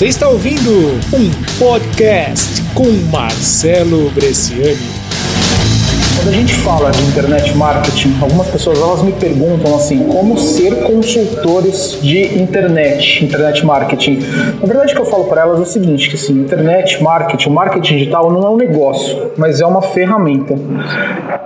Você está ouvindo um podcast com Marcelo Bresciani. Quando a gente fala de internet marketing, algumas pessoas elas me perguntam assim, como ser consultores de internet, internet marketing. Na verdade, o que eu falo para elas é o seguinte, que assim, internet marketing, marketing digital não é um negócio, mas é uma ferramenta.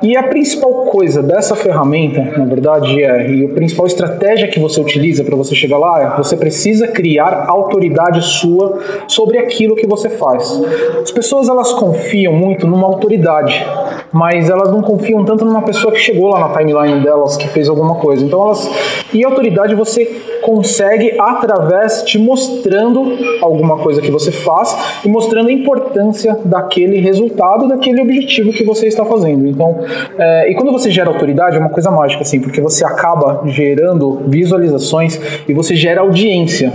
E a principal coisa dessa ferramenta, na verdade, é, e a principal estratégia que você utiliza para você chegar lá é, você precisa criar autoridade sua sobre aquilo que você faz. As pessoas elas confiam muito numa autoridade, mas elas não confiam tanto numa pessoa que chegou lá na timeline delas, que fez alguma coisa. Então elas. E autoridade você consegue através de mostrando alguma coisa que você faz e mostrando a importância daquele resultado, daquele objetivo que você está fazendo. Então, é, e quando você gera autoridade, é uma coisa mágica, assim, porque você acaba gerando visualizações e você gera audiência.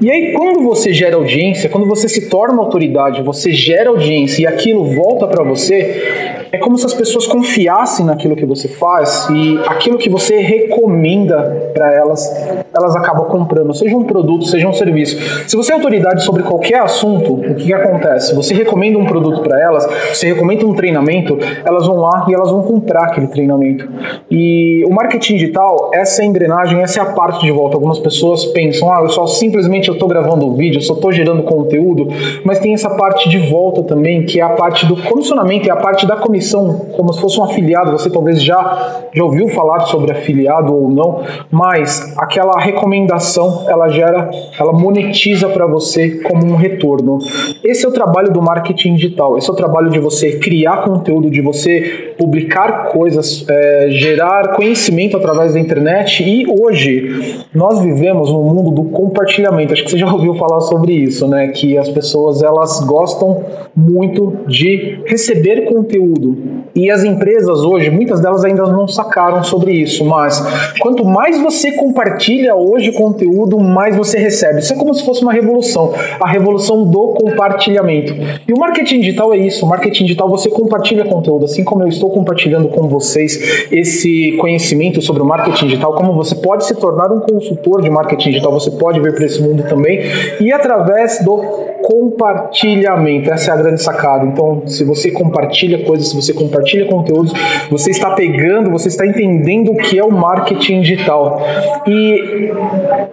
E aí, quando você gera audiência, quando você se torna autoridade, você gera audiência e aquilo volta para você, é como se as pessoas confiassem naquilo que você faz e aquilo que você recomenda para elas, elas acabam comprando, seja um produto, seja um serviço. Se você é autoridade sobre qualquer assunto, o que, que acontece? Você recomenda um produto para elas, você recomenda um treinamento, elas vão lá e elas vão comprar aquele treinamento. E o marketing digital, essa é a engrenagem, essa é a parte de volta. Algumas pessoas pensam, ah, eu só simplesmente eu estou gravando o vídeo, eu só estou gerando conteúdo, mas tem essa parte de volta também, que é a parte do comissionamento, é a parte da comissão são como se fosse um afiliado, você talvez já, já ouviu falar sobre afiliado ou não, mas aquela recomendação ela gera, ela monetiza para você como um retorno. Esse é o trabalho do marketing digital, esse é o trabalho de você criar conteúdo, de você publicar coisas, é, gerar conhecimento através da internet e hoje nós vivemos no mundo do compartilhamento. Acho que você já ouviu falar sobre isso, né? Que as pessoas elas gostam muito de receber conteúdo. E as empresas hoje, muitas delas ainda não sacaram sobre isso, mas quanto mais você compartilha hoje conteúdo, mais você recebe. Isso é como se fosse uma revolução, a revolução do compartilhamento. E o marketing digital é isso, o marketing digital você compartilha conteúdo, assim como eu estou compartilhando com vocês esse conhecimento sobre o marketing digital, como você pode se tornar um consultor de marketing digital, você pode vir para esse mundo também, e através do compartilhamento, essa é a grande sacada. Então, se você compartilha coisas, se você compartilha conteúdos, você está pegando, você está entendendo o que é o marketing digital. E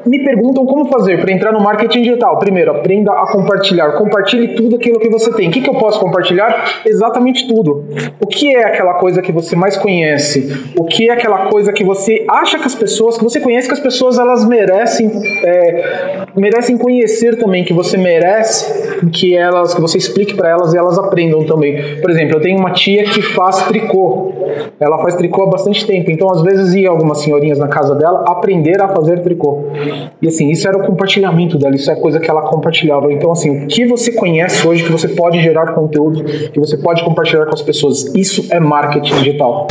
me perguntam como fazer para entrar no marketing digital. Primeiro, aprenda a compartilhar. Compartilhe tudo aquilo que você tem. O que, que eu posso compartilhar? Exatamente tudo. O que é aquela coisa que você mais conhece? O que é aquela coisa que você acha que as pessoas, que você conhece que as pessoas elas merecem, é, merecem conhecer também, que você merece que elas, que você explique para elas e elas aprendam também. Por exemplo, eu tenho uma tia que faz tricô. Ela faz tricô há bastante tempo, então às vezes ia algumas senhorinhas na casa dela aprender a fazer tricô. E assim, isso era o compartilhamento dela, isso é coisa que ela compartilhava. Então assim, o que você conhece hoje que você pode gerar conteúdo, que você pode compartilhar com as pessoas, isso é marketing digital.